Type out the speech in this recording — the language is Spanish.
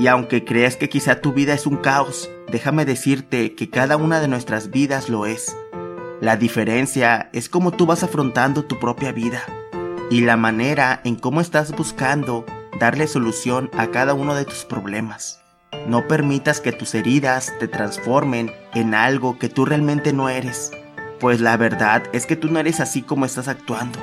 Y aunque creas que quizá tu vida es un caos, déjame decirte que cada una de nuestras vidas lo es. La diferencia es cómo tú vas afrontando tu propia vida y la manera en cómo estás buscando darle solución a cada uno de tus problemas. No permitas que tus heridas te transformen en algo que tú realmente no eres, pues la verdad es que tú no eres así como estás actuando.